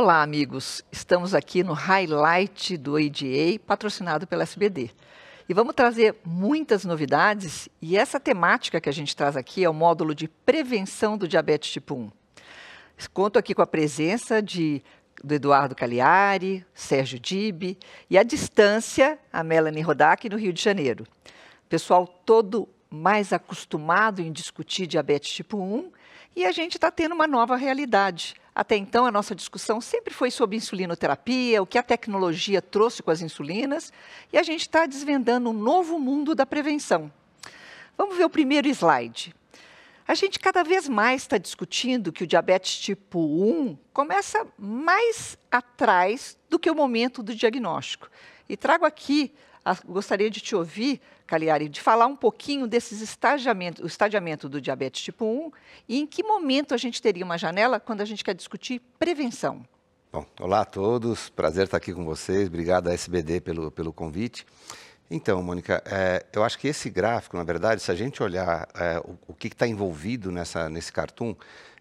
Olá, amigos. Estamos aqui no highlight do ADA, patrocinado pela SBD. E vamos trazer muitas novidades, e essa temática que a gente traz aqui é o módulo de prevenção do diabetes tipo 1. Conto aqui com a presença de, do Eduardo Cagliari, Sérgio Dibe e, à distância, a Melanie Rodak, no Rio de Janeiro. Pessoal todo mais acostumado em discutir diabetes tipo 1 e a gente está tendo uma nova realidade. Até então, a nossa discussão sempre foi sobre insulinoterapia, o que a tecnologia trouxe com as insulinas, e a gente está desvendando um novo mundo da prevenção. Vamos ver o primeiro slide. A gente cada vez mais está discutindo que o diabetes tipo 1 começa mais atrás do que o momento do diagnóstico. E trago aqui, gostaria de te ouvir, Cagliari, de falar um pouquinho desses estadiamentos, o estadiamento do diabetes tipo 1 e em que momento a gente teria uma janela quando a gente quer discutir prevenção. Bom, olá a todos, prazer estar aqui com vocês, obrigado à SBD pelo, pelo convite. Então, Mônica, é, eu acho que esse gráfico, na verdade, se a gente olhar é, o, o, que está envolvido nessa, nesse cartoon,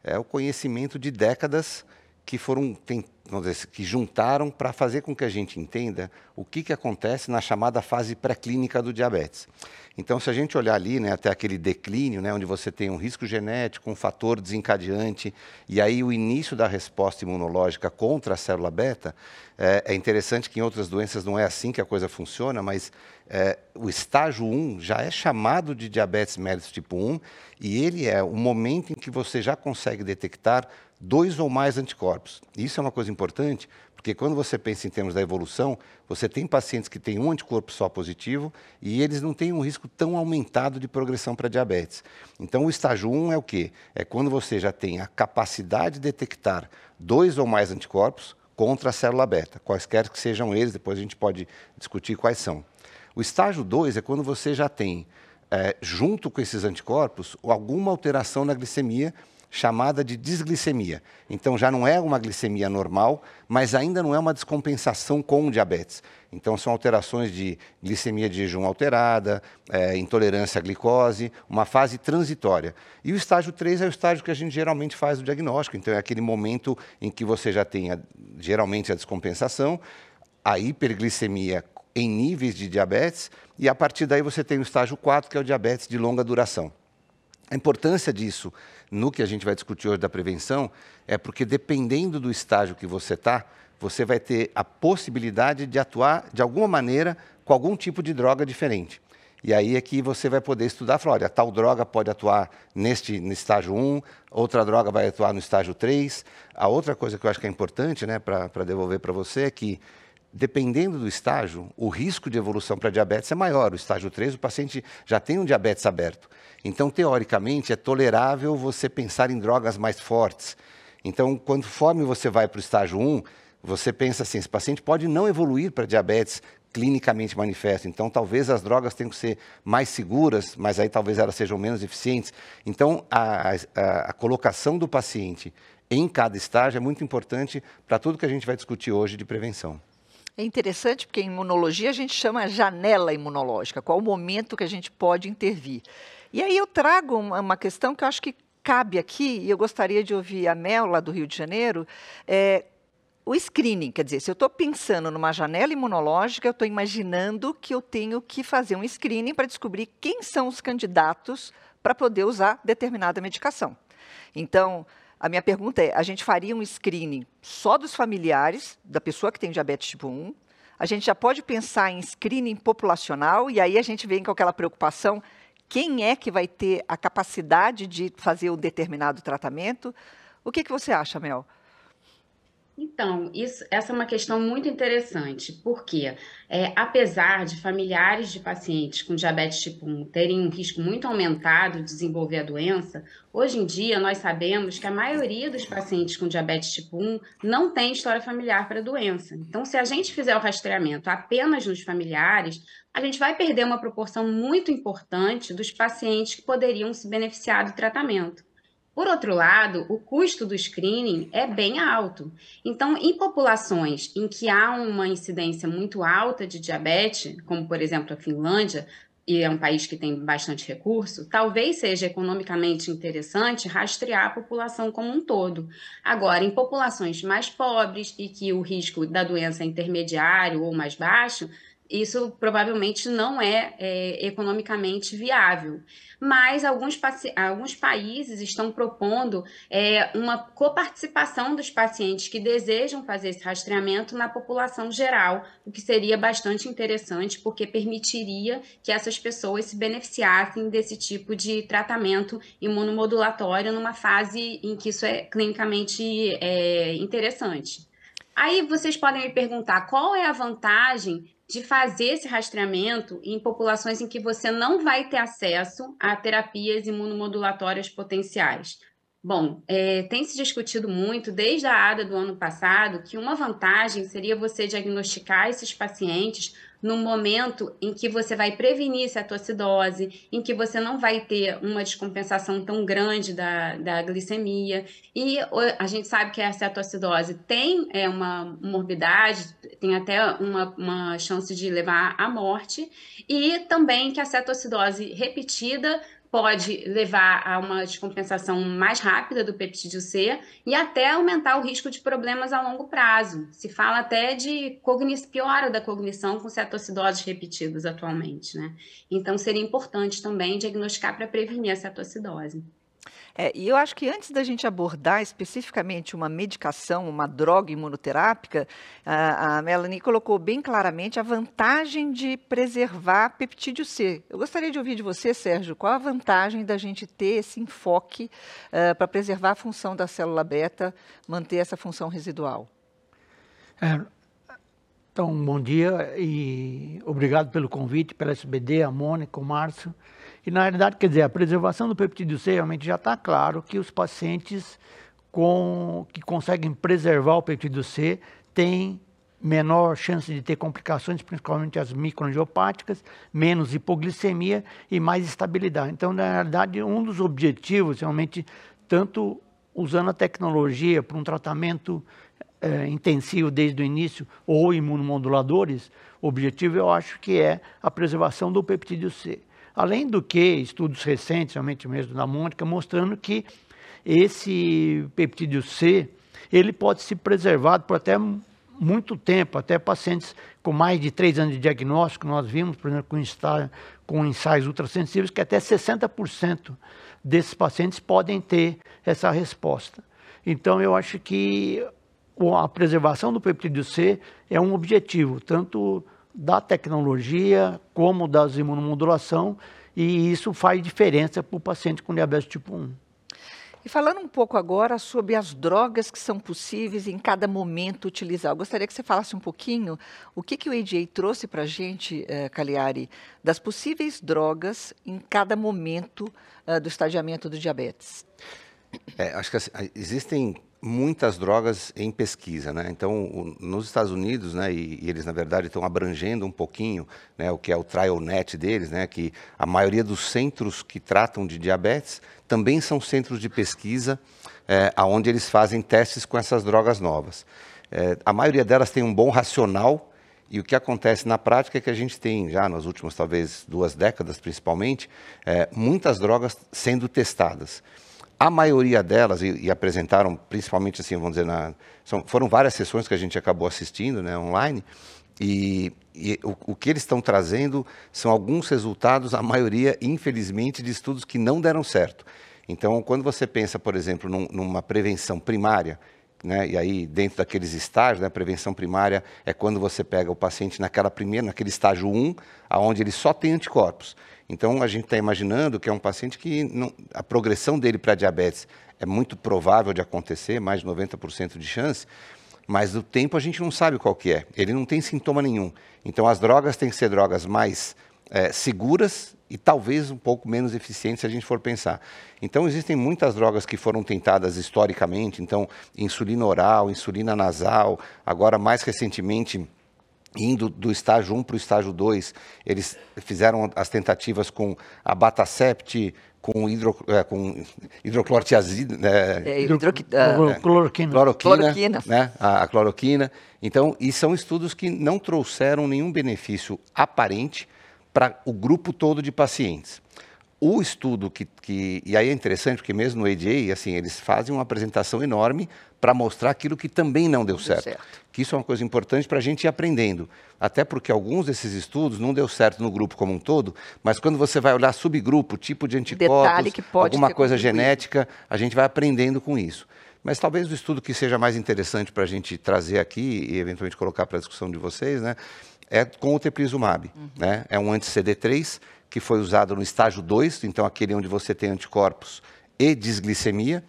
é o conhecimento de décadas que foram tem, dizer, que juntaram para fazer com que a gente entenda o que, que acontece na chamada fase pré-clínica do diabetes. Então, se a gente olhar ali, né, até aquele declínio, né, onde você tem um risco genético, um fator desencadeante, e aí o início da resposta imunológica contra a célula beta, é, é interessante que em outras doenças não é assim que a coisa funciona, mas é, o estágio 1 já é chamado de diabetes mellitus tipo 1, e ele é o momento em que você já consegue detectar dois ou mais anticorpos. Isso é uma coisa importante, porque quando você pensa em termos da evolução, você tem pacientes que têm um anticorpo só positivo e eles não têm um risco tão aumentado de progressão para diabetes. Então, o estágio 1 é o quê? É quando você já tem a capacidade de detectar dois ou mais anticorpos contra a célula beta, quaisquer que sejam eles, depois a gente pode discutir quais são. O estágio 2 é quando você já tem, é, junto com esses anticorpos, alguma alteração na glicemia chamada de desglicemia. Então já não é uma glicemia normal, mas ainda não é uma descompensação com diabetes. Então são alterações de glicemia de jejum alterada, é, intolerância à glicose, uma fase transitória. E o estágio 3 é o estágio que a gente geralmente faz o diagnóstico. Então é aquele momento em que você já tem a, geralmente a descompensação, a hiperglicemia em níveis de diabetes, e a partir daí você tem o estágio 4, que é o diabetes de longa duração. A importância disso no que a gente vai discutir hoje da prevenção é porque, dependendo do estágio que você está, você vai ter a possibilidade de atuar de alguma maneira com algum tipo de droga diferente. E aí é que você vai poder estudar, falar, olha, tal droga pode atuar neste no estágio 1, outra droga vai atuar no estágio 3. A outra coisa que eu acho que é importante né, para devolver para você é que dependendo do estágio, o risco de evolução para diabetes é maior. O estágio 3, o paciente já tem um diabetes aberto. Então, teoricamente, é tolerável você pensar em drogas mais fortes. Então, conforme você vai para o estágio 1, você pensa assim: esse paciente pode não evoluir para diabetes clinicamente manifesto. Então, talvez as drogas tenham que ser mais seguras, mas aí talvez elas sejam menos eficientes. Então, a, a, a colocação do paciente em cada estágio é muito importante para tudo que a gente vai discutir hoje de prevenção. É interessante porque em imunologia a gente chama janela imunológica, qual o momento que a gente pode intervir. E aí eu trago uma questão que eu acho que cabe aqui, e eu gostaria de ouvir a Mel, lá do Rio de Janeiro, é, o screening, quer dizer, se eu estou pensando numa janela imunológica, eu estou imaginando que eu tenho que fazer um screening para descobrir quem são os candidatos para poder usar determinada medicação. Então, a minha pergunta é: a gente faria um screening só dos familiares da pessoa que tem diabetes tipo 1? A gente já pode pensar em screening populacional e aí a gente vem com aquela preocupação: quem é que vai ter a capacidade de fazer um determinado tratamento? O que, que você acha, Mel? Então, isso, essa é uma questão muito interessante, porque é, apesar de familiares de pacientes com diabetes tipo 1 terem um risco muito aumentado de desenvolver a doença, hoje em dia nós sabemos que a maioria dos pacientes com diabetes tipo 1 não tem história familiar para a doença. Então, se a gente fizer o rastreamento apenas nos familiares, a gente vai perder uma proporção muito importante dos pacientes que poderiam se beneficiar do tratamento. Por outro lado, o custo do screening é bem alto. Então, em populações em que há uma incidência muito alta de diabetes, como por exemplo a Finlândia, e é um país que tem bastante recurso, talvez seja economicamente interessante rastrear a população como um todo. Agora, em populações mais pobres e que o risco da doença é intermediário ou mais baixo, isso provavelmente não é, é economicamente viável. Mas alguns, alguns países estão propondo é, uma coparticipação dos pacientes que desejam fazer esse rastreamento na população geral, o que seria bastante interessante, porque permitiria que essas pessoas se beneficiassem desse tipo de tratamento imunomodulatório numa fase em que isso é clinicamente é, interessante. Aí vocês podem me perguntar qual é a vantagem de fazer esse rastreamento em populações em que você não vai ter acesso a terapias imunomodulatórias potenciais. Bom, é, tem se discutido muito desde a ADA do ano passado que uma vantagem seria você diagnosticar esses pacientes no momento em que você vai prevenir cetoacidose, em que você não vai ter uma descompensação tão grande da, da glicemia. E a gente sabe que a cetoacidose tem é, uma morbidade, tem até uma, uma chance de levar à morte, e também que a cetoacidose repetida pode levar a uma descompensação mais rápida do peptídeo C e até aumentar o risco de problemas a longo prazo. Se fala até de piora da cognição com cetoacidoses repetidas atualmente, né? Então seria importante também diagnosticar para prevenir a cetoacidose. É, e eu acho que antes da gente abordar especificamente uma medicação, uma droga imunoterápica, a, a Melanie colocou bem claramente a vantagem de preservar peptídeo C. Eu gostaria de ouvir de você, Sérgio, qual a vantagem da gente ter esse enfoque uh, para preservar a função da célula beta, manter essa função residual? É, então, bom dia e obrigado pelo convite, pela SBD, a Mônica, o Márcio. E, na realidade, quer dizer, a preservação do peptídeo C realmente já está claro que os pacientes com, que conseguem preservar o peptídeo C têm menor chance de ter complicações, principalmente as microangiopáticas, menos hipoglicemia e mais estabilidade. Então, na realidade, um dos objetivos, realmente, tanto usando a tecnologia para um tratamento é, intensivo desde o início ou imunomoduladores, o objetivo eu acho que é a preservação do peptídeo C. Além do que, estudos recentes, realmente mesmo da Mônica, mostrando que esse peptídeo C, ele pode ser preservado por até muito tempo, até pacientes com mais de três anos de diagnóstico, nós vimos, por exemplo, com, com ensaios ultrassensíveis, que até 60% desses pacientes podem ter essa resposta. Então, eu acho que a preservação do peptídeo C é um objetivo, tanto da tecnologia como da imunomodulação, e isso faz diferença para o paciente com diabetes tipo 1. E falando um pouco agora sobre as drogas que são possíveis em cada momento utilizar, eu gostaria que você falasse um pouquinho o que, que o ADA trouxe para a gente, eh, Cagliari, das possíveis drogas em cada momento eh, do estadiamento do diabetes. É, acho que assim, existem muitas drogas em pesquisa, né? Então, o, nos Estados Unidos, né, e, e, eles na verdade estão abrangendo um pouquinho, né, o que é o TrialNet deles, né, que a maioria dos centros que tratam de diabetes também são centros de pesquisa, é, aonde eles fazem testes com essas drogas novas. É, a maioria delas tem um bom racional e o que acontece na prática é que a gente tem já nas últimas talvez duas décadas, principalmente, é, muitas drogas sendo testadas. A maioria delas, e, e, apresentaram principalmente assim, vamos dizer, na, são, foram várias sessões que a gente acabou assistindo né, online, e, e o, o, que eles estão trazendo são alguns resultados, a maioria, infelizmente, de estudos que não deram certo. Então, quando você pensa, por exemplo, num, numa prevenção primária, né, e aí dentro daqueles estágios, né, prevenção primária é quando você pega o paciente naquela primeira, naquele estágio 1, aonde ele só tem anticorpos. Então, a gente está imaginando que é um paciente que não, a progressão dele para diabetes é muito provável de acontecer, mais de 90% de chance, mas o tempo a gente não sabe qual que é. Ele não tem sintoma nenhum. Então, as drogas têm que ser drogas mais é, seguras e talvez um pouco menos eficientes se a gente for pensar. Então, existem muitas drogas que foram tentadas historicamente, então, insulina oral, insulina nasal, agora mais recentemente indo do estágio 1 para o estágio 2, eles fizeram as tentativas com a Batacept, com, hidro, é, com hidroclorotiazida, né? é, hidro, uh, cloroquina, cloroquina, cloroquina. Né? A, a, cloroquina. Então, e são estudos que não trouxeram nenhum benefício aparente para o grupo todo de pacientes. O estudo que, que, E aí é interessante, porque mesmo no ADA, assim, eles fazem uma apresentação enorme para mostrar aquilo que também não deu certo. certo. Que isso é uma coisa importante para a gente ir aprendendo. Até porque alguns desses estudos não deu certo no grupo como um todo, mas quando você vai olhar subgrupo, tipo de anticorpos, alguma coisa genética, a gente vai aprendendo com isso. Mas talvez o estudo que seja mais interessante para a gente trazer aqui e eventualmente colocar para a discussão de vocês, né, é com o teplizumab. Uhum. Né? É um anti-CD3 que foi usado no estágio 2, então aquele onde você tem anticorpos e desglicemia.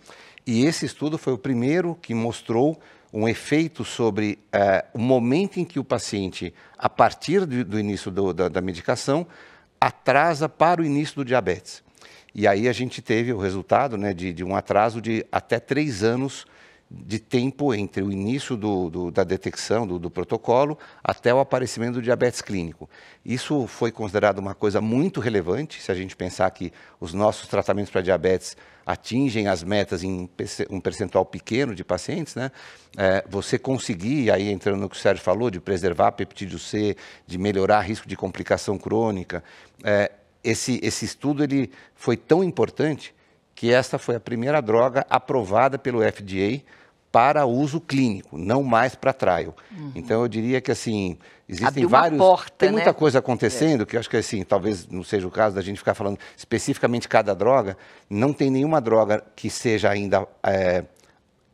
E esse estudo foi o primeiro que mostrou um efeito sobre uh, o momento em que o paciente, a partir do, do início do, da, da medicação, atrasa para o início do diabetes. E aí a gente teve o resultado né, de, de um atraso de até três anos de tempo entre o início do, do, da detecção do, do, protocolo até o aparecimento do diabetes clínico. Isso foi considerado uma coisa muito relevante, se a gente pensar que os nossos tratamentos para diabetes atingem as metas em um percentual pequeno de pacientes, né? É, você conseguir, aí entrando no que o Sérgio falou, de preservar peptídeo C, de melhorar risco de complicação crônica, é, esse, esse estudo ele foi tão importante que esta foi a primeira droga aprovada pelo FDA para uso clínico, não mais para trial. Uhum. Então eu diria que assim existem Abriu vários, porta, tem muita né? coisa acontecendo é. que eu acho que assim talvez não seja o caso da gente ficar falando especificamente cada droga. Não tem nenhuma droga que seja ainda é,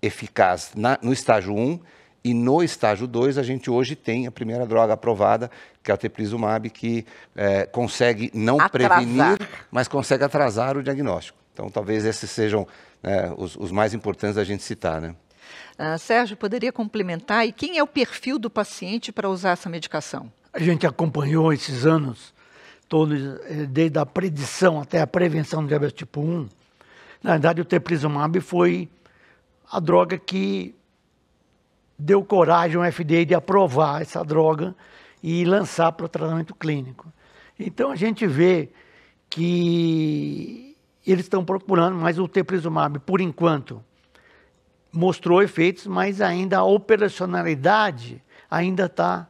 eficaz na, no estágio 1 e no estágio 2 a gente hoje tem a primeira droga aprovada, que é o teplizumab, que é, consegue não atrasar. prevenir, mas consegue atrasar o diagnóstico. Então talvez esses sejam né, os, os mais importantes a gente citar, né? Uh, Sérgio, poderia complementar? E quem é o perfil do paciente para usar essa medicação? A gente acompanhou esses anos todos, eh, desde a predição até a prevenção do diabetes tipo 1. Na verdade, o teplizumab foi a droga que deu coragem ao FDA de aprovar essa droga e lançar para o tratamento clínico. Então a gente vê que eles estão procurando, mas o teplizumab, por enquanto, mostrou efeitos, mas ainda a operacionalidade ainda está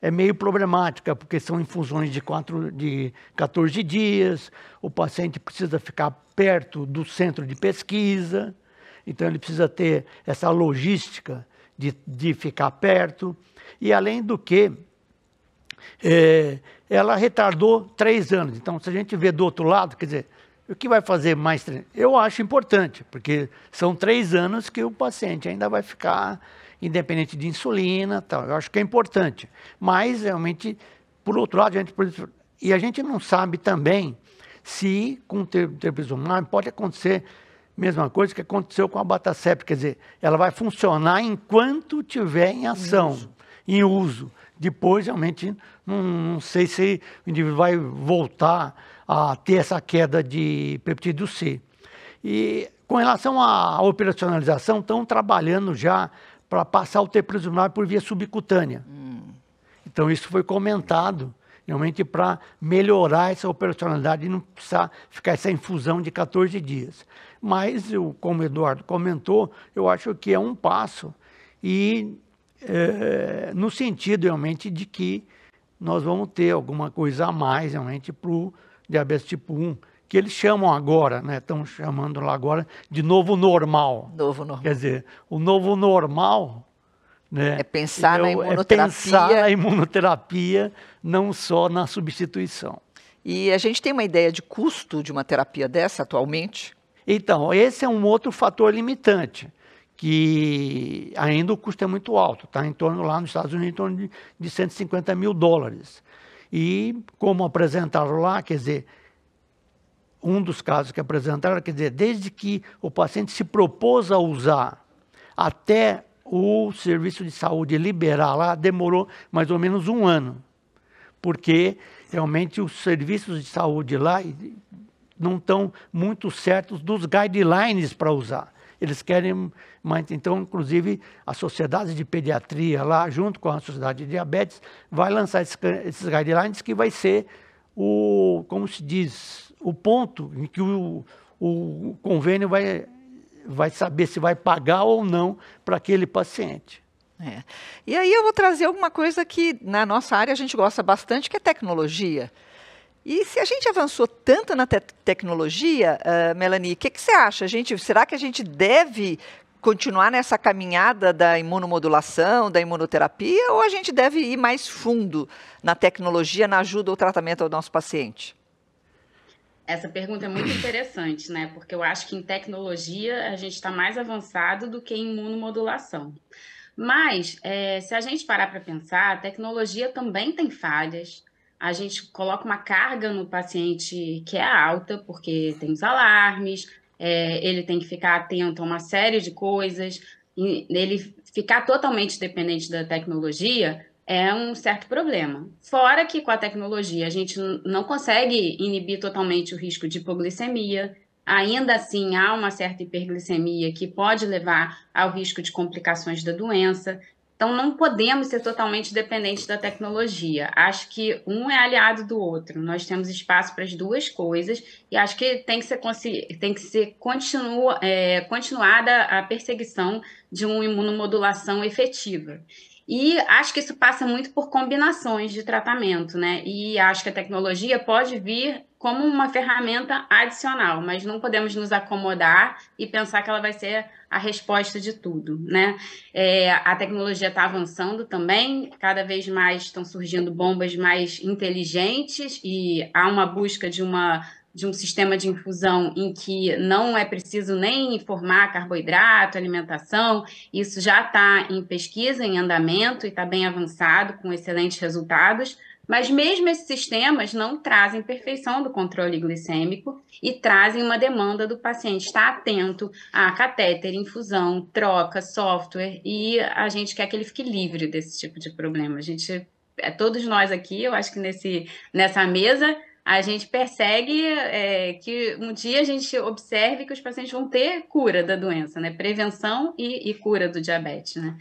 é meio problemática, porque são infusões de, quatro, de 14 dias, o paciente precisa ficar perto do centro de pesquisa, então ele precisa ter essa logística de, de ficar perto. E além do que, é, ela retardou três anos. Então, se a gente vê do outro lado, quer dizer, o que vai fazer mais? Eu acho importante, porque são três anos que o paciente ainda vai ficar independente de insulina, tal. Eu acho que é importante. Mas realmente, por outro lado, a gente e a gente não sabe também se com o terbizumab pode acontecer mesma coisa que aconteceu com a Batacep, quer dizer, ela vai funcionar enquanto tiver em ação, em uso. Em uso. Depois, realmente, não, não sei se o indivíduo vai voltar a ter essa queda de peptídeo C. E com relação à operacionalização, estão trabalhando já para passar o teplizumab por via subcutânea. Hum. Então, isso foi comentado realmente para melhorar essa operacionalidade e não precisar ficar essa infusão de 14 dias. Mas, eu, como o Eduardo comentou, eu acho que é um passo e é, no sentido realmente de que nós vamos ter alguma coisa a mais realmente para o diabetes tipo 1, que eles chamam agora, né, estão chamando lá agora de novo normal. Novo normal. Quer dizer, o novo normal né, é pensar na imunoterapia. É pensar na imunoterapia, não só na substituição. E a gente tem uma ideia de custo de uma terapia dessa atualmente? Então, esse é um outro fator limitante, que ainda o custo é muito alto, está em torno lá nos Estados Unidos, em torno de, de 150 mil dólares. E como apresentaram lá, quer dizer, um dos casos que apresentaram, quer dizer, desde que o paciente se propôs a usar até o serviço de saúde liberar lá, demorou mais ou menos um ano. Porque realmente os serviços de saúde lá não estão muito certos dos guidelines para usar. Eles querem, então, inclusive, a Sociedade de Pediatria lá, junto com a Sociedade de Diabetes, vai lançar esses, guidelines que vai ser o, como se diz, o ponto em que o, o convênio vai, vai saber se vai pagar ou não para aquele paciente. É. E aí eu vou trazer alguma coisa que na nossa área a gente gosta bastante, que é tecnologia. E se a gente avançou tanto na te tecnologia, uh, Melanie, o que, que, você acha? gente, será que a gente deve continuar nessa caminhada da imunomodulação, da imunoterapia, ou a gente deve ir mais fundo na tecnologia, na ajuda ou tratamento ao nosso paciente? Essa pergunta é muito interessante, né? Porque eu acho que em tecnologia a gente está mais avançado do que em imunomodulação. Mas, é, se a gente parar para pensar, a tecnologia também tem falhas, a gente coloca uma carga no paciente que é alta, porque tem os alarmes, é, ele tem que ficar atento a uma série de coisas, ele ficar totalmente dependente da tecnologia é um certo problema. Fora que com a tecnologia a gente não consegue inibir totalmente o risco de hipoglicemia, ainda assim há uma certa hiperglicemia que pode levar ao risco de complicações da doença. Então, não podemos ser totalmente dependentes da tecnologia. Acho que um é aliado do outro. Nós temos espaço para as duas coisas e acho que tem que ser, tem que ser continua, é, continuada a perseguição de uma imunomodulação efetiva. E acho que isso passa muito por combinações de tratamento, né? E acho que a tecnologia pode vir como uma ferramenta adicional, mas não podemos nos acomodar e pensar que ela vai ser a resposta de tudo, né? É, a tecnologia está avançando também, cada vez mais estão surgindo bombas mais inteligentes e há uma busca de uma de um sistema de infusão em que não é preciso nem informar carboidrato, alimentação, isso já está em pesquisa, em andamento e está bem avançado, com excelentes resultados. Mas mesmo esses sistemas não trazem perfeição do controle glicêmico e trazem uma demanda do paciente estar atento a catéter, infusão, troca, software, e a gente quer que ele fique livre desse tipo de problema. A gente, é, todos nós aqui, eu acho que nesse, nessa mesa, a gente persegue é, que um dia a gente observe que os pacientes vão ter cura da doença, né? Prevenção e, e cura do diabetes, né?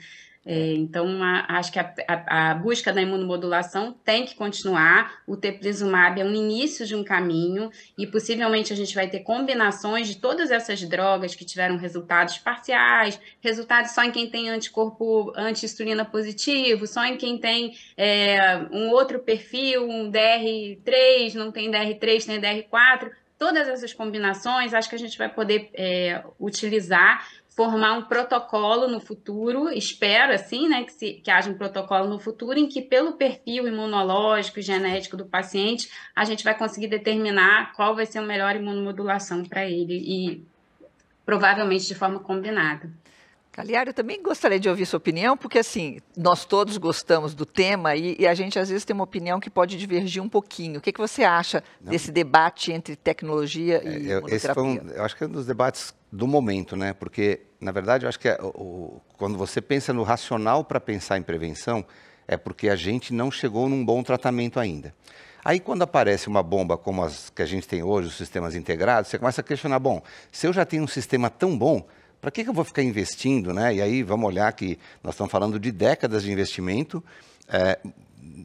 É, então, a, acho que a, a, a, busca da imunomodulação tem que continuar. O teplizumab é um início de um caminho e possivelmente a gente vai ter combinações de todas essas drogas que tiveram resultados parciais, resultados só em quem tem anticorpo anti-insulina positivo, só em quem tem é, um outro perfil, um DR3, não tem DR3, tem DR4 todas essas combinações, acho que a gente vai poder é, utilizar formar um protocolo no futuro, espero assim, né, que, se, que haja um protocolo no futuro em que pelo perfil imunológico e genético do paciente, a gente vai conseguir determinar qual vai ser a melhor imunomodulação para ele e provavelmente de forma combinada. Caliário, eu também gostaria de ouvir sua opinião, porque assim, nós todos gostamos do tema e, e, a gente às vezes tem uma opinião que pode divergir um pouquinho. O que, que você acha Não. desse debate entre tecnologia é, e eu, esse foi um, Eu acho que é um dos debates do momento, né? Porque, na verdade, eu acho que é, o, quando você pensa no racional para pensar em prevenção, é porque a gente não chegou num bom tratamento ainda. Aí, quando aparece uma bomba como as que a gente tem hoje, os sistemas integrados, você começa a questionar: bom, se eu já tenho um sistema tão bom, para que, que eu vou ficar investindo? Né? E aí vamos olhar que nós estamos falando de décadas de investimento é,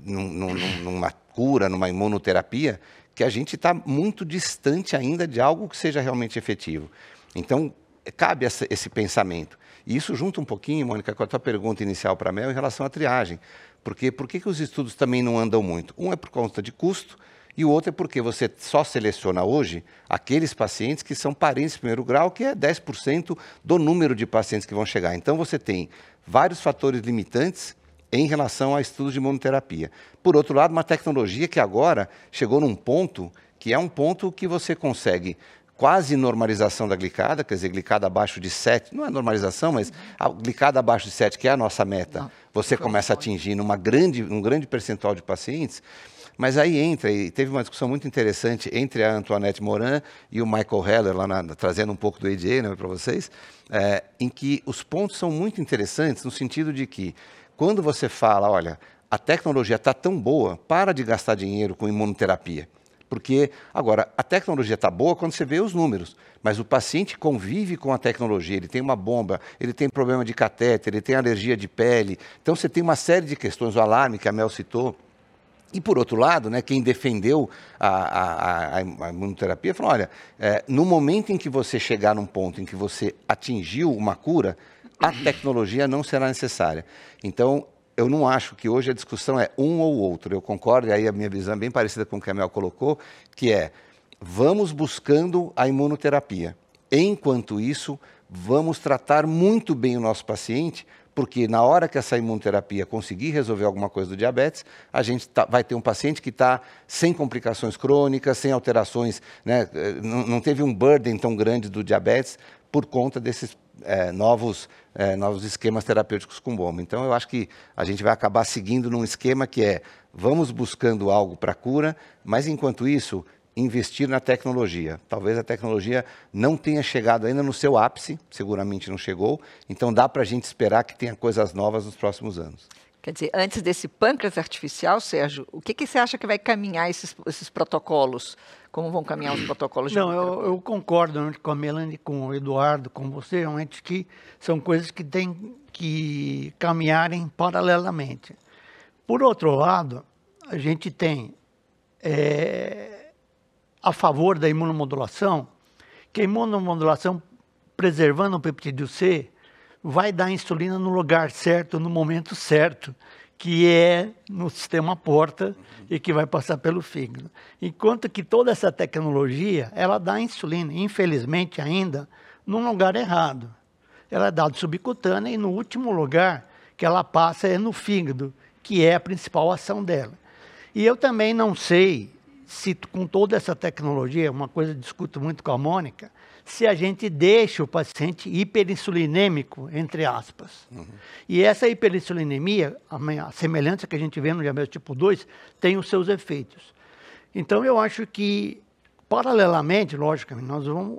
num, num, numa cura, numa imunoterapia, que a gente está muito distante ainda de algo que seja realmente efetivo. Então, cabe essa, esse pensamento. E isso junta um pouquinho, Mônica, com a tua pergunta inicial para a Mel em relação à triagem. Porque por que, que os estudos também não andam muito? Um é por conta de custo, e o outro é porque você só seleciona hoje aqueles pacientes que são parentes de primeiro grau, que é 10% do número de pacientes que vão chegar. Então você tem vários fatores limitantes em relação a estudos de imunoterapia. Por outro lado, uma tecnologia que agora chegou num ponto que é um ponto que você consegue quase normalização da glicada, quer dizer, glicada abaixo de 7, não é normalização, mas a glicada abaixo de 7, que é a nossa meta, você começa a atingir numa grande, um grande percentual de pacientes. Mas aí entra, e teve uma discussão muito interessante entre a Antoinette Morin e o Michael Heller, lá na, trazendo um pouco do ADA né, para vocês, é, em que os pontos são muito interessantes no sentido de que, quando você fala, olha, a tecnologia está tão boa, para de gastar dinheiro com imunoterapia. Porque, agora, a tecnologia está boa quando você vê os números, mas o paciente convive com a tecnologia, ele tem uma bomba, ele tem problema de catéter, ele tem alergia de pele. Então, você tem uma série de questões, o alarme que a Mel citou. E, por outro lado, né, quem defendeu a, a, a, imunoterapia falou: olha, é, no momento em que você chegar num ponto em que você atingiu uma cura, a tecnologia não será necessária. Então, eu não acho que hoje a discussão é um ou outro. Eu concordo, e aí a minha visão é bem parecida com o que a Mel colocou, que é vamos buscando a imunoterapia. Enquanto isso, vamos tratar muito bem o nosso paciente, porque na hora que essa imunoterapia conseguir resolver alguma coisa do diabetes, a gente tá, vai ter um paciente que está sem complicações crônicas, sem alterações, né, não, não teve um burden tão grande do diabetes por conta desses é, novos, é, novos esquemas terapêuticos com bomba. Então, eu acho que a gente vai acabar seguindo num esquema que é vamos buscando algo para cura, mas enquanto isso, investir na tecnologia. Talvez a tecnologia não tenha chegado ainda no seu ápice, seguramente não chegou, então dá para a gente esperar que tenha coisas novas nos próximos anos. Quer dizer, antes desse pâncreas artificial, Sérgio, o que, que você acha que vai caminhar esses, esses protocolos? Como vão caminhar os protocolos? Não, eu, eu, concordo com a Melanie, com o Eduardo, com você, realmente que são coisas que têm que caminharem paralelamente. Por outro lado, a gente tem é, a favor da imunomodulação, que a imunomodulação, preservando o peptídeo C, vai dar insulina no lugar certo, no momento certo, que é no sistema porta e que vai passar pelo fígado. Enquanto que toda essa tecnologia, ela dá insulina, infelizmente ainda, num lugar errado. Ela é dada subcutânea e no último lugar que ela passa é no fígado, que é a principal ação dela. E eu também não sei se com toda essa tecnologia, uma coisa que discuto muito com a Mônica, se a gente deixa o paciente hiperinsulinêmico, entre aspas. Uhum. E essa hiperinsulinemia, a semelhança que a gente vê no diabetes tipo 2, tem os seus efeitos. Então, eu acho que, paralelamente, logicamente, nós vamos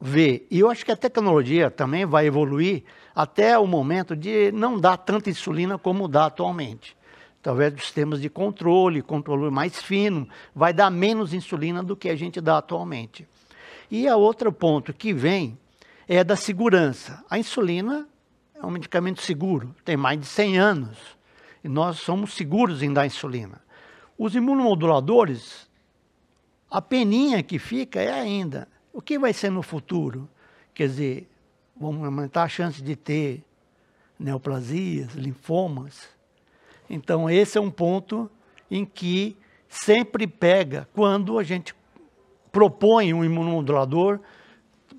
ver. E eu acho que a tecnologia também vai evoluir até o momento de não dar tanta insulina como dá atualmente dos sistemas de controle, controle mais fino, vai dar menos insulina do que a gente dá atualmente. E a outro ponto que vem é da segurança. A insulina é um medicamento seguro, tem mais de 100 anos, e nós somos seguros em dar insulina. Os imunomoduladores, a peninha que fica é ainda, o que vai ser no futuro? Quer dizer, vamos aumentar a chance de ter neoplasias, linfomas, então, esse é um ponto em que sempre pega quando a gente propõe um imunomodulador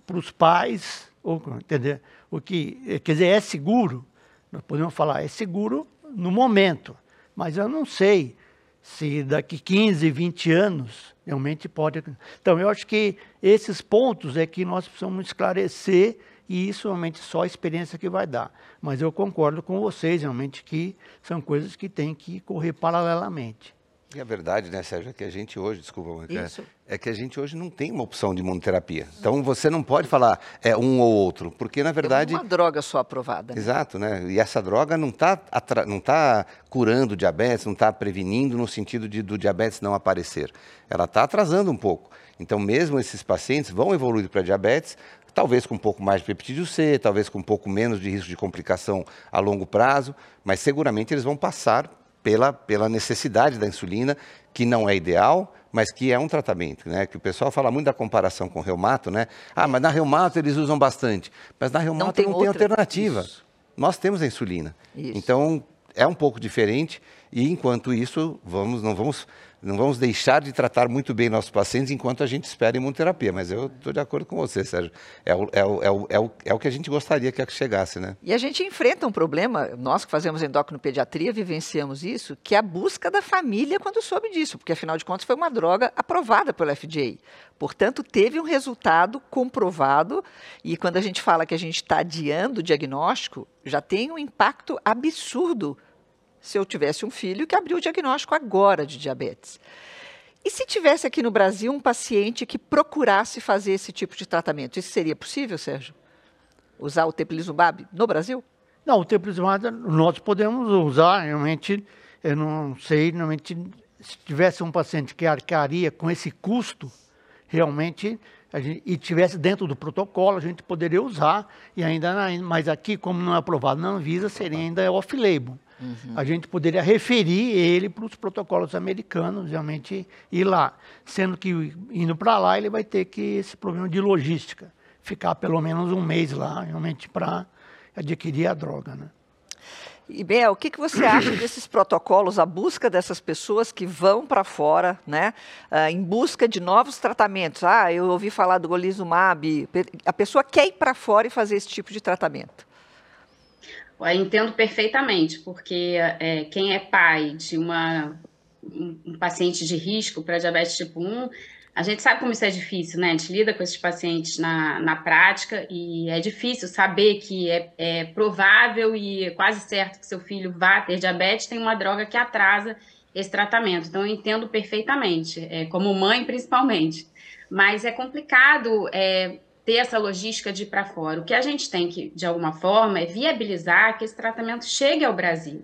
para os pais, ou, entender? O que, quer dizer, é seguro, nós podemos falar, é seguro no momento, mas eu não sei se daqui 15, 20 anos realmente pode. Então, eu acho que esses pontos é que nós precisamos esclarecer e isso realmente só a experiência que vai dar. Mas eu concordo com vocês, realmente, que são coisas que têm que correr paralelamente. E a verdade, né, Sérgio, é que a gente hoje, desculpa, é, é que a gente hoje não tem uma opção de imunoterapia. Então você não pode falar é um ou outro, porque na verdade. É uma droga só aprovada. Né? Exato, né? E essa droga não está não tá curando o diabetes, não está prevenindo no sentido de do diabetes não aparecer. Ela está atrasando um pouco. Então, mesmo esses pacientes vão evoluir para diabetes, talvez com um pouco mais de peptídeo C, talvez com um pouco menos de risco de complicação a longo prazo, mas seguramente eles vão passar pela, pela necessidade da insulina, que não é ideal, mas que é um tratamento, né? Que o pessoal fala muito da comparação com o reumato, né? Ah, mas na reumato eles usam bastante, mas na reumato não tem, não tem alternativa. Isso. Nós temos a insulina. Isso. Então, é um pouco diferente e enquanto isso, vamos, não vamos não vamos deixar de tratar muito bem nossos pacientes enquanto a gente espera imunoterapia. Mas eu estou de acordo com você, Sérgio. É o, é, o, é, o, é, o, é o que a gente gostaria que chegasse, né? E a gente enfrenta um problema, nós que fazemos endocrinopediatria vivenciamos isso, que é a busca da família quando soube disso, porque afinal de contas foi uma droga aprovada pelo FDA. Portanto, teve um resultado comprovado e quando a gente fala que a gente está adiando o diagnóstico, já tem um impacto absurdo se eu tivesse um filho que abriu o diagnóstico agora de diabetes. E se tivesse aqui no Brasil um paciente que procurasse fazer esse tipo de tratamento, isso seria possível, Sérgio? Usar o teplizumab no Brasil? Não, o teplizumab nós podemos usar, realmente, eu não sei, realmente, se tivesse um paciente que arcaria com esse custo, realmente, gente, e tivesse dentro do protocolo, a gente poderia usar, e ainda, mas aqui, como não é aprovado na Anvisa, seria ainda off-label. Uhum. A gente poderia referir ele para os protocolos americanos, realmente ir lá. Sendo que indo para lá, ele vai ter que esse problema de logística, ficar pelo menos um mês lá, realmente, para adquirir a droga. Né? E, Bel, o que, que você acha desses protocolos, a busca dessas pessoas que vão para fora, né, uh, em busca de novos tratamentos? Ah, eu ouvi falar do golizumab. A pessoa quer ir para fora e fazer esse tipo de tratamento. Entendo perfeitamente, porque é, quem é pai de uma, um, um paciente de risco para diabetes tipo 1 a gente sabe como isso é difícil, né? A gente lida com esses pacientes na, na prática e é difícil saber que é, é provável e é quase certo que seu filho vá ter diabetes, tem uma droga que atrasa esse tratamento. Então, eu entendo perfeitamente, é, como mãe principalmente. Mas é complicado é, ter essa logística de ir para fora. O que a gente tem que, de alguma forma, é viabilizar que esse tratamento chegue ao Brasil.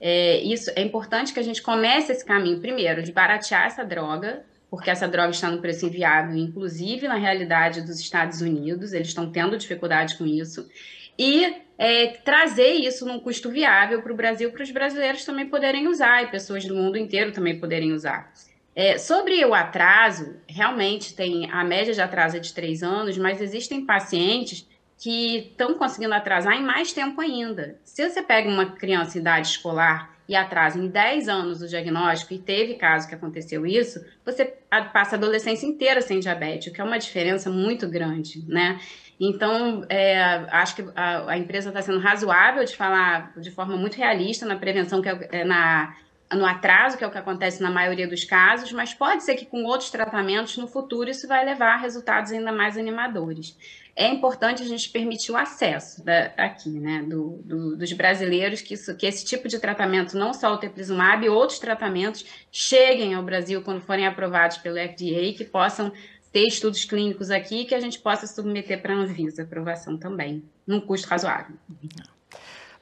É, isso é importante que a gente comece esse caminho, primeiro, de baratear essa droga, porque essa droga está no preço inviável, inclusive na realidade dos Estados Unidos, eles estão tendo dificuldade com isso, e é, trazer isso num custo viável para o Brasil, para os brasileiros também poderem usar, e pessoas do mundo inteiro também poderem usar. É, sobre o atraso, realmente tem a média de atraso é de três anos, mas existem pacientes que estão conseguindo atrasar em mais tempo ainda. Se você pega uma criança em idade escolar e atrasa em 10 anos o diagnóstico, e teve caso que aconteceu isso, você passa a adolescência inteira sem diabetes, o que é uma diferença muito grande, né? Então, é, acho que a, a empresa está sendo razoável de falar de forma muito realista na prevenção, que é, é na no atraso, que é o que acontece na maioria dos casos, mas pode ser que com outros tratamentos no futuro isso vai levar a resultados ainda mais animadores é importante a gente permitir o acesso da, aqui, né, do, do, dos brasileiros, que, isso, que esse tipo de tratamento, não só o teplizumab, outros tratamentos, cheguem ao Brasil quando forem aprovados pelo FDA, que possam ter estudos clínicos aqui que a gente possa submeter para a Anvisa, aprovação também, num custo razoável.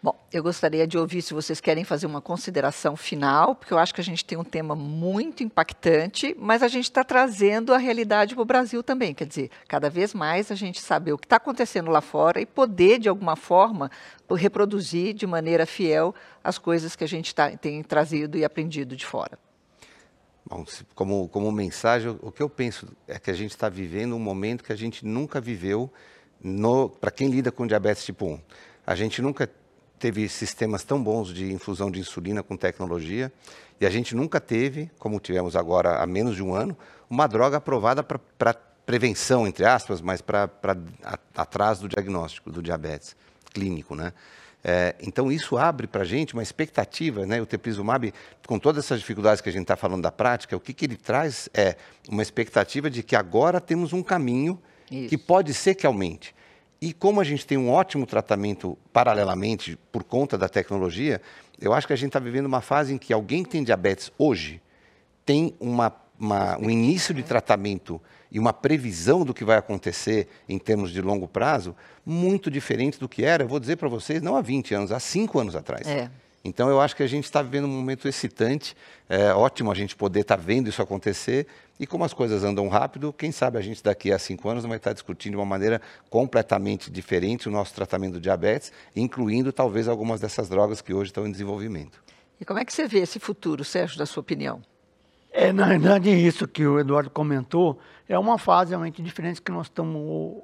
Bom, eu gostaria de ouvir se vocês querem fazer uma consideração final, porque eu acho que a gente tem um tema muito impactante, mas a gente está trazendo a realidade para o Brasil também. Quer dizer, cada vez mais a gente saber o que está acontecendo lá fora e poder, de alguma forma, reproduzir de maneira fiel as coisas que a gente tá, tem trazido e aprendido de fora. Bom, como, como mensagem, o que eu penso é que a gente está vivendo um momento que a gente nunca viveu para quem lida com diabetes tipo 1. A gente nunca teve sistemas tão bons de infusão de insulina com tecnologia e a gente nunca teve, como tivemos agora há menos de um ano, uma droga aprovada para prevenção, entre aspas, mas para atrás do diagnóstico do diabetes clínico, né? É, então isso abre para a gente uma expectativa, né? O teplizumab, com todas essas dificuldades que a gente está falando da prática, o que, que ele traz é uma expectativa de que agora temos um caminho isso. que pode ser que aumente. E como a gente tem um ótimo tratamento paralelamente por conta da tecnologia, eu acho que a gente está vivendo uma fase em que alguém que tem diabetes hoje tem uma, uma, um início de tratamento e uma previsão do que vai acontecer em termos de longo prazo muito diferente do que era, eu vou dizer para vocês, não há 20 anos, há 5 anos atrás. É. Então, eu acho que a gente está vivendo um momento excitante, é ótimo a gente poder estar tá vendo isso acontecer, e como as coisas andam rápido, quem sabe a gente daqui a cinco anos vai estar tá discutindo de uma maneira completamente diferente o nosso tratamento do diabetes, incluindo talvez algumas dessas drogas que hoje estão em desenvolvimento. E como é que você vê esse futuro, Sérgio, da sua opinião? É, na verdade, isso que o Eduardo comentou é uma fase realmente diferente que nós estamos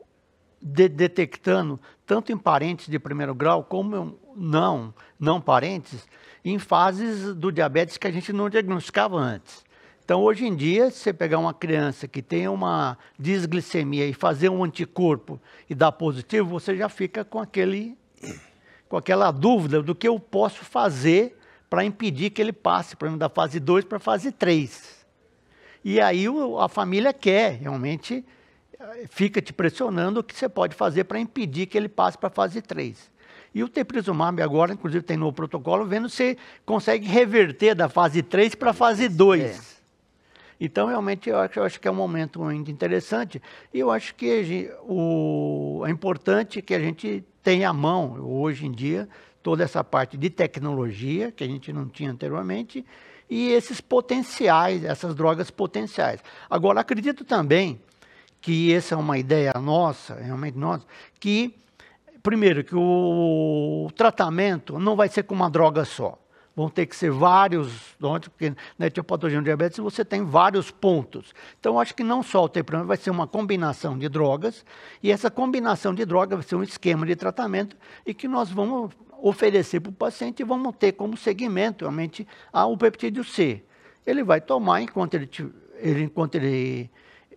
de detectando, tanto em parentes de primeiro grau como não, não parentes, em fases do diabetes que a gente não diagnosticava antes. Então, hoje em dia, se você pegar uma criança que tem uma disglicemia e fazer um anticorpo e dar positivo, você já fica com, aquele, com aquela dúvida do que eu posso fazer para impedir que ele passe, exemplo, da fase 2 para a fase 3. E aí a família quer, realmente, fica te pressionando o que você pode fazer para impedir que ele passe para a fase 3. E o teplizumab agora, inclusive, tem no protocolo, vendo se consegue reverter da fase 3 para a fase 2. É. Então, realmente, eu acho, eu acho, que é um momento muito interessante. E eu acho que o, é importante que a gente tenha à mão, hoje em dia, toda essa parte de tecnologia, que a gente não tinha anteriormente, e esses potenciais, essas drogas potenciais. Agora, acredito também que essa é uma ideia nossa, realmente nossa, que primeiro, que o tratamento não vai ser com uma droga só. Vão ter que ser vários, porque na etiopatologia do diabetes você tem vários pontos. Então, acho que não só o TPM vai ser uma combinação de drogas, e essa combinação de drogas vai ser um esquema de tratamento, e que nós vamos oferecer para o paciente e vamos ter como segmento realmente o peptídeo C. Ele vai tomar enquanto ele, ele, enquanto ele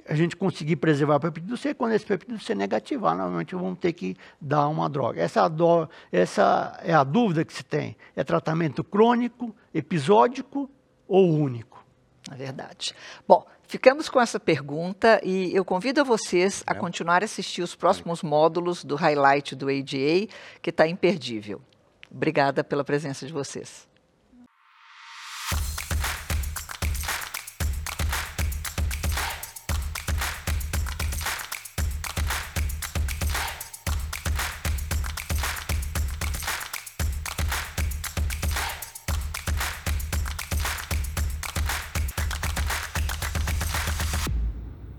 a gente conseguir preservar o peptídeo C, quando esse peptídeo C negativar, normalmente vamos ter que dar uma droga. Essa, do, essa é a dúvida que se tem. É tratamento crônico, episódico ou único? É verdade. Bom, ficamos com essa pergunta e eu convido a vocês a é. continuar a assistir os próximos módulos do highlight do ADA, que está imperdível. Obrigada pela presença de vocês.